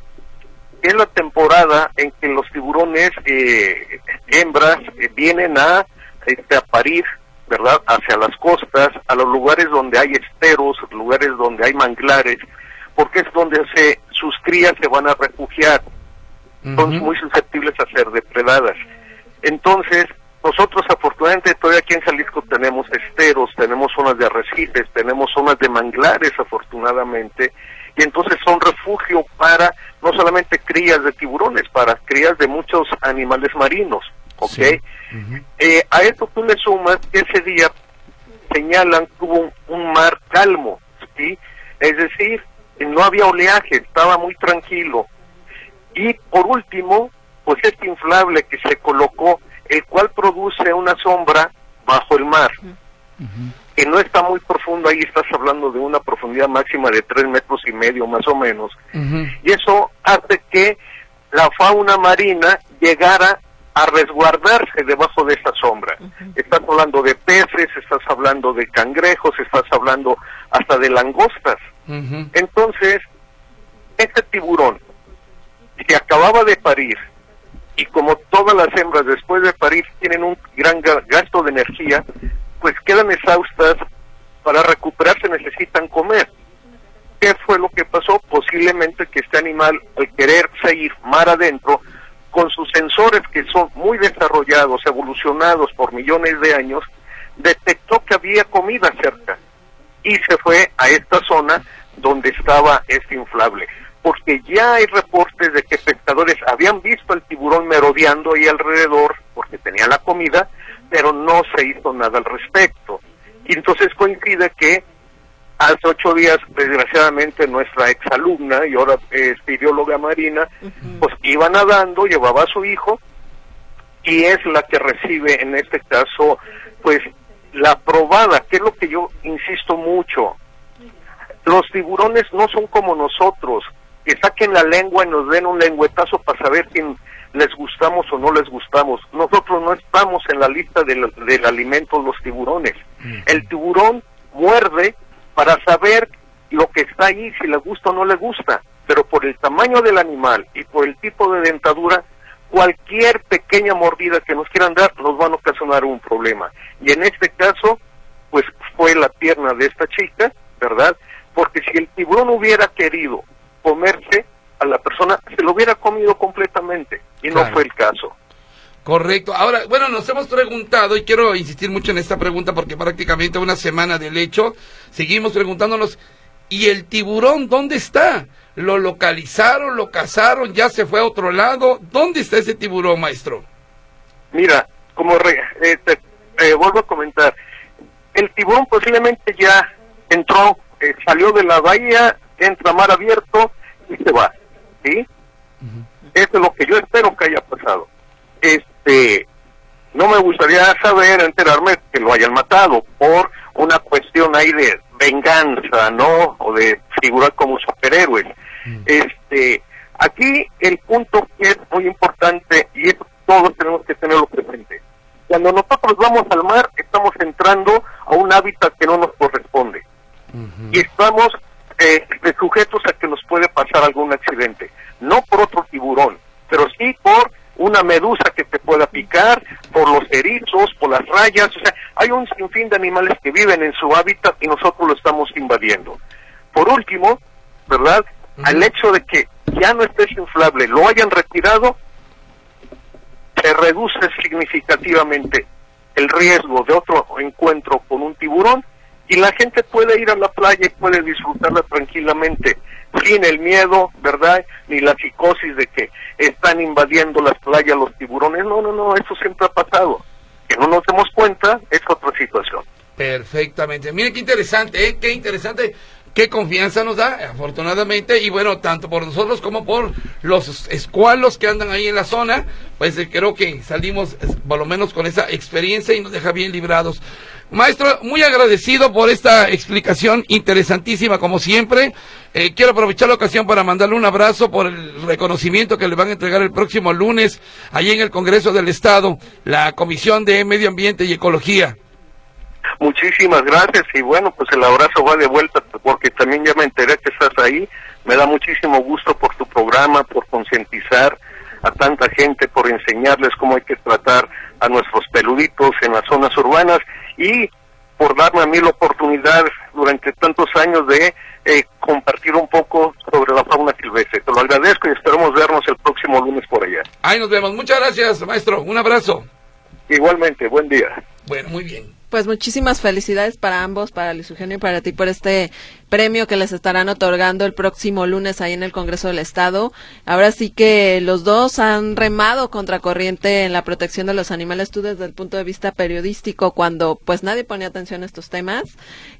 es la temporada en que los tiburones eh, hembras eh, vienen a, este, a parir, ¿verdad? Hacia las costas, a los lugares donde hay esteros, lugares donde hay manglares, porque es donde se, sus crías se van a refugiar son muy susceptibles a ser depredadas. Entonces, nosotros afortunadamente todavía aquí en Jalisco tenemos esteros, tenemos zonas de arrecifes, tenemos zonas de manglares afortunadamente, y entonces son refugio para no solamente crías de tiburones, para crías de muchos animales marinos, ¿ok? Sí. Eh, a esto tú le sumas que ese día señalan que hubo un, un mar calmo, ¿sí? Es decir, no había oleaje, estaba muy tranquilo. Y por último, pues este inflable que se colocó, el cual produce una sombra bajo el mar, que no está muy profundo, ahí estás hablando de una profundidad máxima de tres metros y medio más o menos, y eso hace que la fauna marina llegara a resguardarse debajo de esa sombra. Estás hablando de peces, estás hablando de cangrejos, estás hablando hasta de langostas. Entonces, este tiburón que acababa de parir, y como todas las hembras después de parir tienen un gran ga- gasto de energía, pues quedan exhaustas, para recuperarse necesitan comer. ¿Qué fue lo que pasó? Posiblemente que este animal, al quererse ir mar adentro, con sus sensores que son muy desarrollados, evolucionados por millones de años, detectó que había comida cerca y se fue a esta zona donde estaba este inflable. Porque ya hay reportes de que pescadores habían visto al tiburón merodeando ahí alrededor porque tenía la comida, pero no se hizo nada al respecto. Y entonces coincide que hace ocho días, desgraciadamente, nuestra exalumna y ahora es bióloga marina, pues iba nadando, llevaba a su hijo y es la que recibe en este caso, pues la probada, que es lo que yo insisto mucho. Los tiburones no son como nosotros, que saquen la lengua y nos den un lengüetazo para saber si les gustamos o no les gustamos. Nosotros no estamos en la lista del, del alimento los tiburones. El tiburón muerde para saber lo que está ahí, si le gusta o no le gusta. Pero por el tamaño del animal y por el tipo de dentadura, cualquier pequeña mordida que nos quieran dar nos van a ocasionar un problema. Y en este caso, pues fue la pierna de esta chica, ¿verdad? Porque si el tiburón hubiera querido comerse a la persona, se lo hubiera comido completamente. Y no fue el caso. Correcto. Ahora, bueno, nos hemos preguntado, y quiero insistir mucho en esta pregunta porque prácticamente una semana del hecho, seguimos preguntándonos, ¿y el tiburón dónde está? ¿Lo localizaron, lo cazaron, ya se fue a otro lado? ¿Dónde está ese tiburón, maestro? Mira, como re- eh, te- eh, vuelvo a comentar, el tiburón posiblemente ya entró, eh, salió de la bahía, entra a mar abierto y se va, ¿sí? Eso es lo que yo espero que haya pasado. Este, no me gustaría saber, enterarme que lo hayan matado por una cuestión ahí de venganza, ¿no? O de figurar como superhéroes. Este, aquí el punto que es muy importante y eso todos tenemos que tenerlo presente. Cuando nosotros vamos al mar, estamos entrando a un hábitat que no nos corresponde y estamos eh, sujetos a que nos puede pasar algún accidente. No por otro tiburón, pero sí por una medusa que te pueda picar, por los erizos, por las rayas. O sea, hay un sinfín de animales que viven en su hábitat y nosotros lo estamos invadiendo. Por último, ¿verdad? Al hecho de que ya no esté ese inflable, lo hayan retirado, se reduce significativamente el riesgo de otro encuentro con un tiburón y la gente puede ir a la playa y puede disfrutarla tranquilamente, sin el miedo, ¿verdad? Ni la psicosis de que están invadiendo las playas los tiburones. No, no, no, eso siempre ha pasado. Que no nos demos cuenta es otra situación. Perfectamente. Mire qué interesante, ¿eh? Qué interesante. Qué confianza nos da, afortunadamente, y bueno, tanto por nosotros como por los escualos que andan ahí en la zona, pues eh, creo que salimos por lo menos con esa experiencia y nos deja bien librados. Maestro, muy agradecido por esta explicación interesantísima como siempre. Eh, quiero aprovechar la ocasión para mandarle un abrazo por el reconocimiento que le van a entregar el próximo lunes allí en el Congreso del Estado, la Comisión de Medio Ambiente y Ecología. Muchísimas gracias y bueno, pues el abrazo va de vuelta porque también ya me enteré que estás ahí. Me da muchísimo gusto por tu programa, por concientizar a tanta gente, por enseñarles cómo hay que tratar a nuestros peluditos en las zonas urbanas y por darme a mí la oportunidad durante tantos años de eh, compartir un poco sobre la fauna silvestre. Te lo agradezco y esperamos vernos el próximo lunes por allá. Ahí nos vemos. Muchas gracias, maestro. Un abrazo. Igualmente, buen día. Bueno, muy bien. Pues muchísimas felicidades para ambos, para Luis Eugenio y para ti por este premio que les estarán otorgando el próximo lunes ahí en el Congreso del Estado. Ahora sí que los dos han remado contracorriente en la protección de los animales, tú desde el punto de vista periodístico, cuando pues nadie ponía atención a estos temas,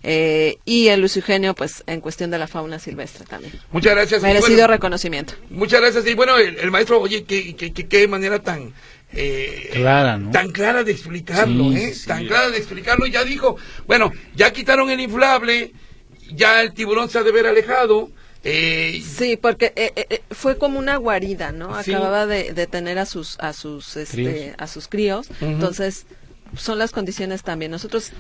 eh, y el Luis Eugenio pues en cuestión de la fauna silvestre también. Muchas gracias. Merecido bueno, reconocimiento. Muchas gracias. Y bueno, el, el maestro, oye, qué, qué, qué manera tan... eh, Clara, ¿no? Tan clara de explicarlo, Sí, ¿eh? sí. Tan clara de explicarlo. Ya dijo, bueno, ya quitaron el inflable, ya el tiburón se ha de ver alejado. Eh, Sí, porque eh, eh, fue como una guarida, ¿no? Sí. Acababa de, de tener a sus a sus este, Críos. a sus críos, entonces son las condiciones también. Nosotros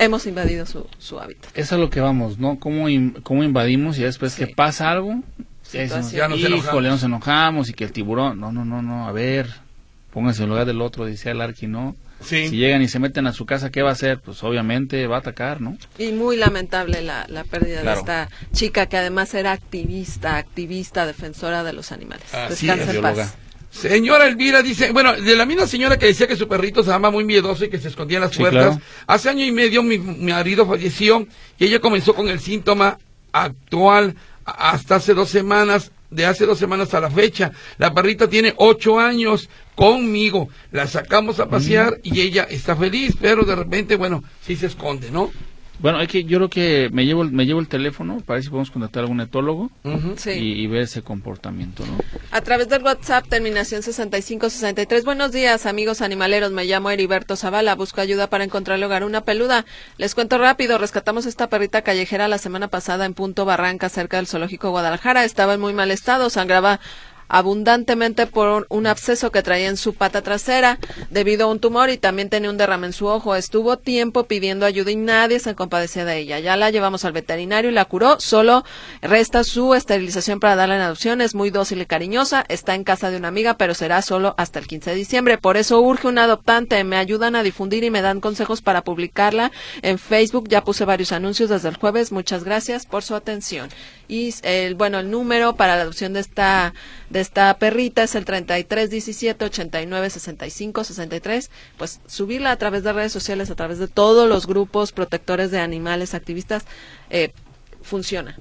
hemos invadido su, su hábitat. Eso es lo que vamos, ¿no? ¿Cómo, in- cómo invadimos y después Sí. que pasa algo? Ya nos híjole, enojamos. nos enojamos y que el tiburón, no, no, no, no, a ver, pónganse en lugar del otro, decía el Arqui, ¿no? sí. Si llegan y se meten a su casa, ¿qué va a hacer? Pues obviamente va a atacar, ¿no? Y muy lamentable la, la pérdida Claro. de esta chica que además era activista, activista, defensora de los animales. Así Descansa es, en paz. Señora Elvira dice, bueno, de la misma señora que decía que su perrito se llama muy miedoso y que se escondía en las Sí, puertas, claro. hace año y medio mi, mi marido falleció y ella comenzó con el síntoma actual hasta hace dos semanas, de hace dos semanas a la fecha. La perrita tiene ocho años conmigo, la sacamos a pasear y ella está feliz, pero de repente, bueno, sí se esconde, ¿no? Bueno, hay que, yo creo que me llevo, el- me llevo el teléfono para ver si podemos contactar a algún etólogo. Sí. y, y ver ese comportamiento, ¿no? A través del WhatsApp, terminación 6563. Buenos días, amigos animaleros. Me llamo Heriberto Zavala. Busco ayuda para encontrarle hogar a una peluda. Les cuento rápido. Rescatamos esta perrita callejera la semana pasada en Punto Barranca, cerca del Zoológico Guadalajara. Estaba en muy mal estado. Sangraba abundantemente por un absceso que traía en su pata trasera debido a un tumor y también tenía un derrame en su ojo. Estuvo tiempo pidiendo ayuda y nadie se compadecía de ella. Ya la llevamos al veterinario y la curó. Solo resta su esterilización para darla en adopción. Es muy dócil y cariñosa. Está en casa de una amiga, pero será solo hasta el 15 de diciembre. Por eso urge un adoptante. Me ayudan a difundir y me dan consejos para publicarla en Facebook. Ya puse varios anuncios desde el jueves. Muchas gracias por su atención. Y el bueno, el número para la adopción de esta de esta perrita es el 33 17 89 65 63. Pues subirla a través de redes sociales, a través de todos los grupos protectores de animales, activistas, eh, funciona.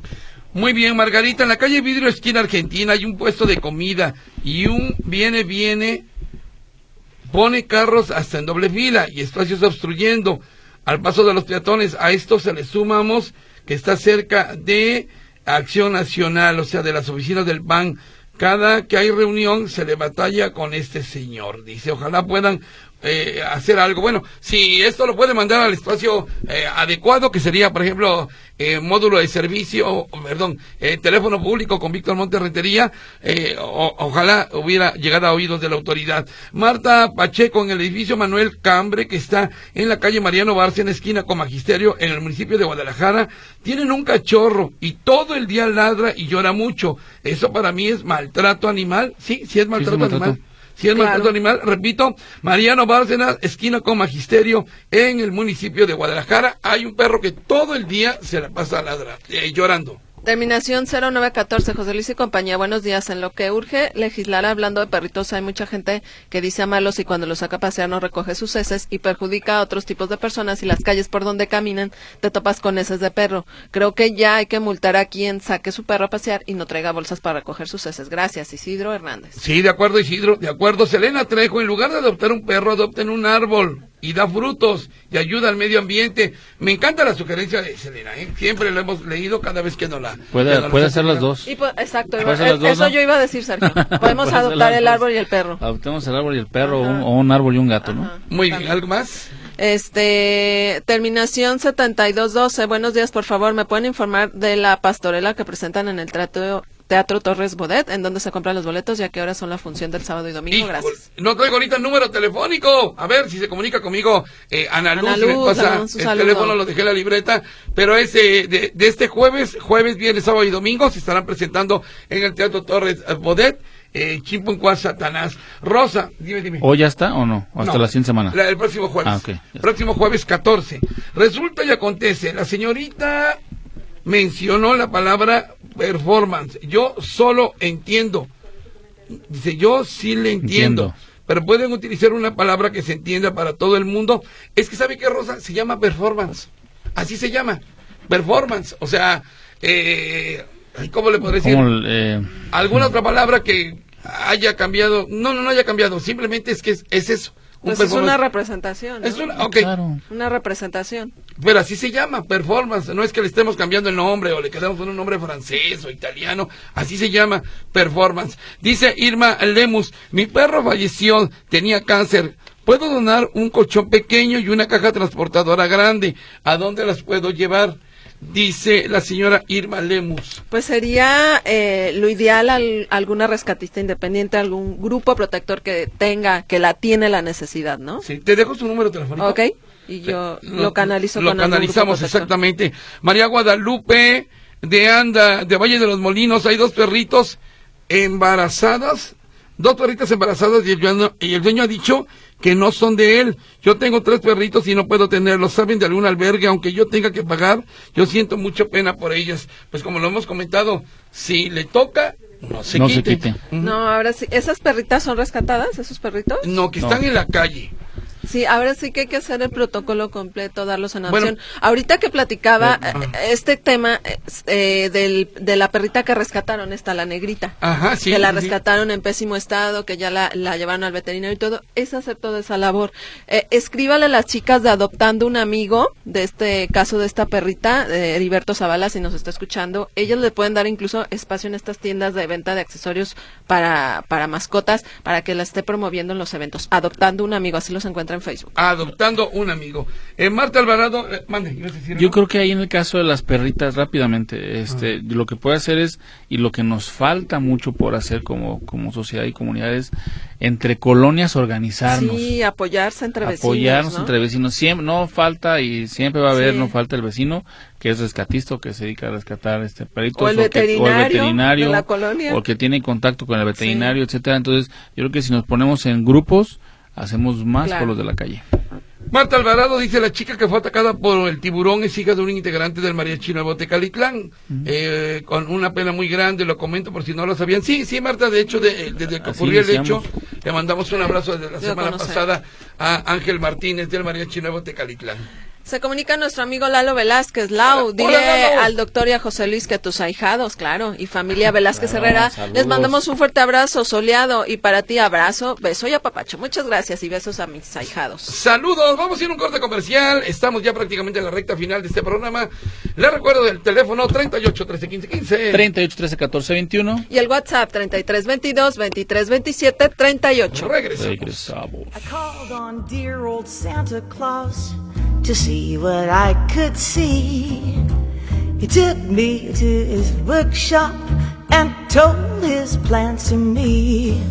Muy bien, Margarita, en la calle Vidrio, esquina Argentina, hay un puesto de comida y un viene, viene, pone carros hasta en doble fila y espacios obstruyendo al paso de los peatones. A esto se le sumamos que está cerca de Acción Nacional, o sea, de las oficinas del PAN. Cada que hay reunión se le batalla con este señor. Dice, ojalá puedan eh, hacer algo. Bueno, si esto lo puede mandar al espacio eh, adecuado, que sería, por ejemplo, eh, módulo de servicio, perdón, eh, teléfono público con Víctor Monte Rentería, eh, o- ojalá hubiera llegado a oídos de la autoridad. Marta Pacheco en el edificio Manuel Cambre, que está en la calle Mariano Barcia, en esquina con Magisterio, en el municipio de Guadalajara, tienen un cachorro y todo el día ladra y llora mucho. Eso para mí es maltrato animal. Sí, sí es maltrato maltrato. animal. Si es Claro. maltrato animal, repito, Mariano Bárcenas, esquina con Magisterio, en el municipio de Guadalajara, hay un perro que todo el día se la pasa ladra, eh, llorando. Terminación 0914, José Luis y compañía. Buenos días. En lo que urge legislar hablando de perritos, hay mucha gente que dice amarlos y cuando los saca a pasear no recoge sus heces y perjudica a otros tipos de personas y las calles por donde caminan te topas con heces de perro. Creo que ya hay que multar a quien saque su perro a pasear y no traiga bolsas para recoger sus heces. Gracias, Isidro Hernández. Sí, de acuerdo, Isidro. De acuerdo, Selena Trejo. En lugar de adoptar un perro, adopten un árbol y da frutos y ayuda al medio ambiente. Me encanta la sugerencia de Selena, ¿eh? Siempre lo hemos leído cada vez que no la. Puede, nos la puede hacer las dos. Y po- exacto, Puede iba- ser las dos, eso ¿no? yo iba a decir, Sergio. Podemos adoptar el árbol y el perro. Adoptemos el árbol y el perro, o un, Ajá. o un árbol y un gato, ¿no? Muy bien, ¿algo más? Este, terminación 7212. Buenos días, por favor. ¿Me pueden informar de la pastorela que presentan en el Teatro, Teatro Torres Bodet? ¿En dónde se compran los boletos y a qué hora son la función del sábado y domingo? Híjole, Gracias. No traigo ahorita el número telefónico. A ver si se comunica conmigo eh, Ana Luz. Ana si me Luz, pasa Luz, el saludo. teléfono, lo dejé en la libreta. Pero es eh, de, de este jueves, jueves, viernes, sábado y domingo. Se estarán presentando en el Teatro Torres Bodet. Eh, Chimpuncuá Satanás. Rosa, dime, dime. ¿O ya está o no? ¿O hasta No, la siguiente semana? la- el próximo jueves. Ah, ok, ya está. Próximo jueves 14. Resulta y acontece, la señorita mencionó la palabra performance. Yo solo entiendo. Dice, yo sí le entiendo. Entiendo. Pero pueden utilizar una palabra que se entienda para todo el mundo. Es que, ¿sabe qué, Rosa? Se llama performance. Así se llama. Performance. O sea, eh, ¿cómo le podré decir? ¿Cómo, eh, alguna otra palabra que haya cambiado. No, no, no haya cambiado. Simplemente es que es, es eso. Un Pues es una representación. ¿no? Es una, Claro. Una representación. pero así se llama, performance. No es que le estemos cambiando el nombre o le quedamos con un nombre francés o italiano. Así se llama, performance. Dice Irma Lemus, mi perro falleció, tenía cáncer. ¿Puedo donar un colchón pequeño y una caja transportadora grande? ¿A dónde las puedo llevar? Dice la señora Irma Lemus. Pues sería eh, lo ideal al- alguna rescatista independiente, algún grupo protector que tenga, que la tiene la necesidad, ¿no? Sí, te dejo su número telefónico. Ok. Y yo lo canalizo lo con algún grupo canalizamos exactamente María Guadalupe de Anda de Valle de los Molinos hay dos perritos embarazadas dos perritas embarazadas y el dueño, y el dueño ha dicho que no son de él yo tengo tres perritos y no puedo tenerlos saben de algún albergue aunque yo tenga que pagar yo siento mucha pena por ellas pues como lo hemos comentado si le toca no se No se quite. No, ahora sí. ¿Esas perritas son rescatadas, esos perritos? no que No. están en la calle Sí, ahora sí que hay que hacer el protocolo completo, darlos en Bueno. adopción. Ahorita que platicaba Eh, eh, este tema eh, del, de la perrita que rescataron, esta, la negrita. ajá sí que la sí. rescataron en pésimo estado, que ya la, la llevaron al veterinario y todo, es hacer toda esa labor. Eh, escríbale a las chicas de Adoptando un Amigo, de este caso de esta perrita, de Heriberto Zavala, si nos está escuchando. Ellos le pueden dar incluso espacio en estas tiendas de venta de accesorios para, para mascotas, para que la esté promoviendo en los eventos. Adoptando un Amigo, así los encuentra en Facebook. adoptando un amigo eh, Marta Alvarado eh, mande ibas a decir Yo algo? creo que ahí en el caso de las perritas, rápidamente, este, Ah. lo que puede hacer es, y lo que nos falta mucho por hacer como, como sociedad y comunidades, entre colonias organizarnos. Sí, apoyarse entre vecinos. apoyarnos ¿no? entre vecinos. Siempre, no falta y siempre va a haber, Sí. no falta el vecino que es rescatista o que se dedica a rescatar este perritos O el que- veterinario veterinario, de la colonia. o que tiene contacto con el veterinario, etcétera. Entonces, yo creo que si nos ponemos en grupos, hacemos más Claro. por los de la calle. Marta Alvarado dice la chica que fue atacada por el tiburón es hija de un integrante del mariachi Nuevo Tecalitlán eh, con una pena muy grande lo comento por si no lo sabían sí sí Marta de hecho de- desde que Así ocurrió el hecho le mandamos un abrazo desde la Yo semana conocer. pasada a Ángel Martínez del mariachi Nuevo Tecalitlán Se comunica nuestro amigo Lalo Velázquez. Lau, Hola, dile hola, Lalo. al doctor y a José Luis que tus ahijados, claro, y familia Velázquez Claro, Herrera, saludos. les mandamos un fuerte abrazo soleado y para ti abrazo, beso y apapacho. Muchas gracias y besos a mis ahijados. Saludos, vamos a ir a un corte comercial. Estamos ya prácticamente en la recta final de este programa. Les recuerdo del teléfono 38 13 15 15. 38, 13, 14, 21. Y el WhatsApp 3322 2327 38. Regresamos. Regresamos. I called on dear old Santa Claus to see what I could see. He took me to his workshop and told his plans to me.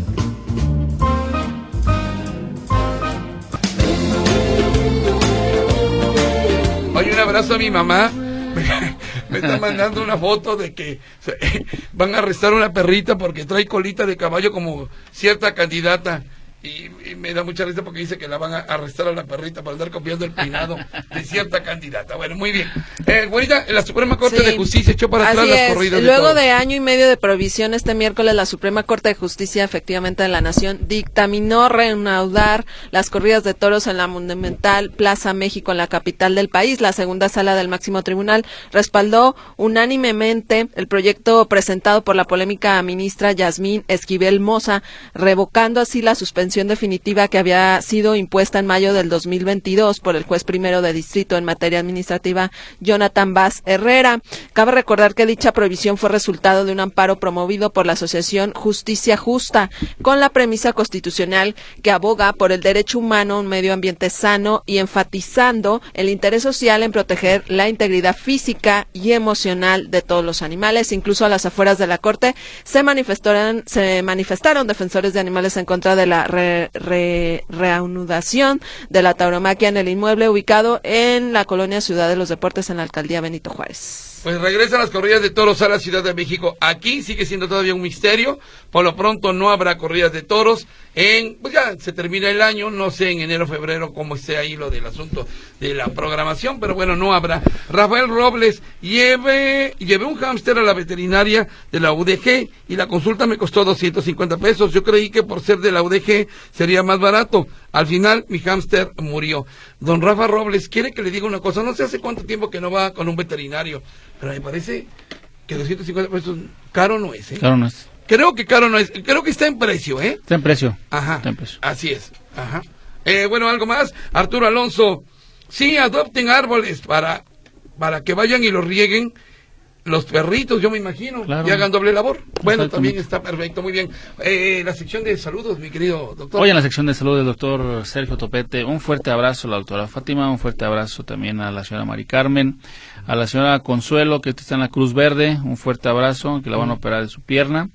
Oye, un abrazo a mi mamá. Me está mandando una foto de que van a arrestar una perrita porque trae colita de caballo como cierta candidata. Y, y me da mucha risa porque dice que la van a arrestar a la perrita por andar copiando el peinado de cierta candidata. Bueno, muy bien. Eh, güerita, la Suprema Corte Sí. de Justicia echó para atrás las corridas Luego de año y medio de provisión, este miércoles la Suprema Corte de Justicia, efectivamente de la Nación, dictaminó reanudar las corridas de toros en la monumental Plaza México, en la capital del país. La segunda sala del máximo tribunal respaldó unánimemente el proyecto presentado por la polémica ministra Yasmín Esquivel Moza, revocando así la suspensión definitiva que había sido impuesta en mayo del 2022 por el juez primero de distrito en materia administrativa, Jonathan Vaz Herrera. Cabe recordar que dicha prohibición fue resultado de un amparo promovido por la Asociación Justicia Justa, con la premisa constitucional que aboga por el derecho humano a un medio ambiente sano y enfatizando el interés social en proteger la integridad física y emocional de todos los animales. Incluso a las afueras de la Corte se manifestaron, se manifestaron defensores de animales en contra de la re- re- reanudación de la tauromaquia en el inmueble ubicado en la colonia Ciudad de los Deportes en la alcaldía Benito Juárez. Pues regresan las corridas de toros a la Ciudad de México. Aquí sigue siendo todavía un misterio. Por lo pronto no habrá corridas de toros. En, pues ya se termina el año. No sé en enero, febrero cómo esté ahí lo del asunto de la programación. Pero bueno, no habrá. Rafael Robles, lleve, llevé un hámster a la veterinaria de la UDG y la consulta me costó 250 pesos. Yo creí que por ser de la UDG sería más barato. Al final mi hámster murió. Don Rafa Robles, quiere que le diga una cosa. No sé hace cuánto tiempo que no va con un veterinario. Pero me parece que 250 pesos caro no es, ¿eh? Claro, no es. Creo que caro no es. Creo que está en precio, ¿eh? Está en precio. Ajá. Está en precio. Así es. Ajá. Eh, bueno, algo más. Arturo Alonso. Sí, adopten árboles para, para que vayan y los rieguen los perritos, yo me imagino, Claro. y hagan doble labor. Bueno, también está perfecto, muy bien. Eh, la sección de saludos, mi querido doctor. Hoy en la sección de salud del doctor Sergio Topete, un fuerte abrazo a la doctora Fátima, un fuerte abrazo también a la señora Mari Carmen, a la señora Consuelo que está en la Cruz Verde, un fuerte abrazo, que la van a operar de su pierna.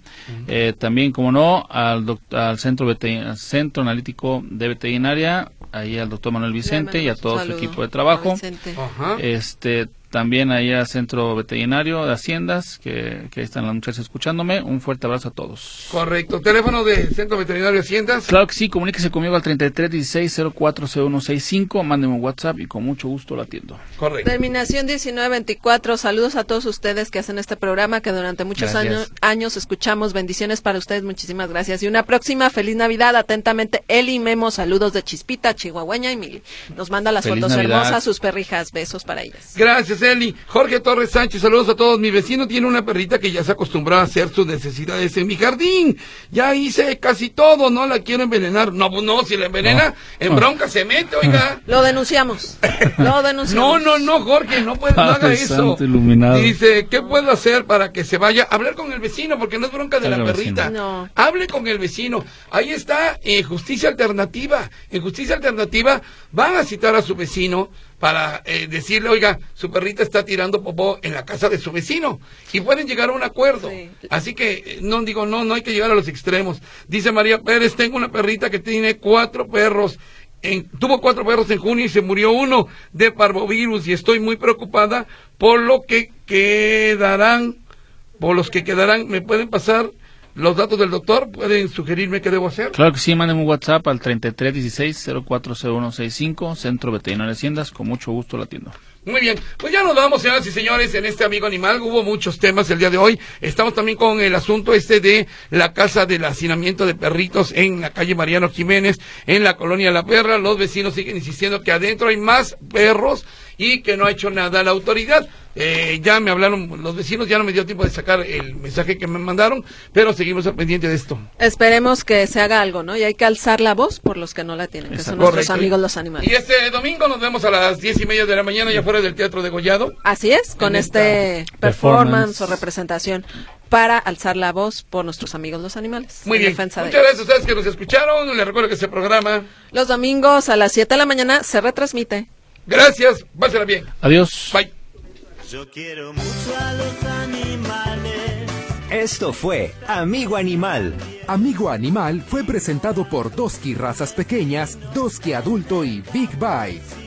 Eh, también, como no, al, doc- al centro, al centro Analítico de Veterinaria, ahí al doctor Manuel Vicente y a todo su equipo de trabajo. Ajá. Este, también ahí al centro veterinario de Haciendas, que, que ahí están las muchachas escuchándome. Un fuerte abrazo a todos. Correcto. Teléfono de Centro Veterinario Haciendas. Claro que sí, comuníquese conmigo al 33 16 04 0165, mándeme un WhatsApp y con mucho gusto lo atiendo. Correcto. Terminación 1924. Saludos a todos ustedes que hacen este programa que durante muchos años, años escuchamos. Bendiciones para ustedes. Muchísimas gracias. Y una próxima feliz Navidad. Atentamente, Eli Memo. Saludos de Chispita, Chihuahueña y Mili. Nos manda las Feliz fotos Navidad. hermosas, sus perrijas. Besos para ellas. Gracias, Jorge Torres Sánchez, saludos a todos. Mi vecino tiene una perrita que ya se acostumbró a hacer sus necesidades en mi jardín. Ya hice casi todo, no la quiero envenenar. No, pues no, si la envenena, en bronca se mete, oiga. Lo denunciamos. Lo No, denunciamos. no, no, Jorge, no puede, no haga Padre eso. Iluminado. Dice, ¿qué puedo hacer para que se vaya? Hablar con el vecino, porque no es bronca de la perrita. No. Hable con el vecino. Ahí está, en Justicia Alternativa. En Justicia Alternativa van a citar a su vecino para eh, decirle, oiga, su perrita está tirando popó en la casa de su vecino. Y pueden llegar a un acuerdo. Sí. Así que, eh, no digo, no, no hay que llegar a los extremos. Dice María Pérez, tengo una perrita que tiene cuatro perros. En- tuvo cuatro perros en junio y se murió uno de parvovirus y estoy muy preocupada por lo que quedarán, por los que quedarán. ¿Me pueden pasar los datos del doctor? ¿Pueden sugerirme qué debo hacer? Claro que sí, mándeme un WhatsApp al 33 16 04 0165, Centro Veterinario Haciendas, con mucho gusto lo atiendo. Muy bien, pues ya nos vamos, señoras y señores, en este amigo animal. Hubo muchos temas el día de hoy. Estamos también con el asunto este de la casa del hacinamiento de perritos en la calle Mariano Jiménez, en la colonia La Perra. Los vecinos siguen insistiendo que adentro hay más perros y que no ha hecho nada la autoridad. Eh, ya me hablaron los vecinos, ya no me dio tiempo de sacar el mensaje que me mandaron, pero seguimos al pendiente de esto. Esperemos que se haga algo, ¿no? Y hay que alzar la voz por los que no la tienen, que son nuestros Correcto. amigos los animales. Y este domingo nos vemos a las diez y media de la mañana ya fuera del Teatro de Gollado. Así es, con este performance. performance. o representación para alzar la voz por nuestros amigos los animales. Muy en bien. defensa de Muchas gracias a ustedes que nos escucharon. Les recuerdo que este programa. Los domingos a las 7 de la mañana se retransmite. Gracias. Pásela bien. Adiós. Bye. Yo quiero mucho a los animales. Esto fue Amigo Animal. Amigo Animal fue presentado por Doski Razas Pequeñas, Doski Adulto y Big Bite.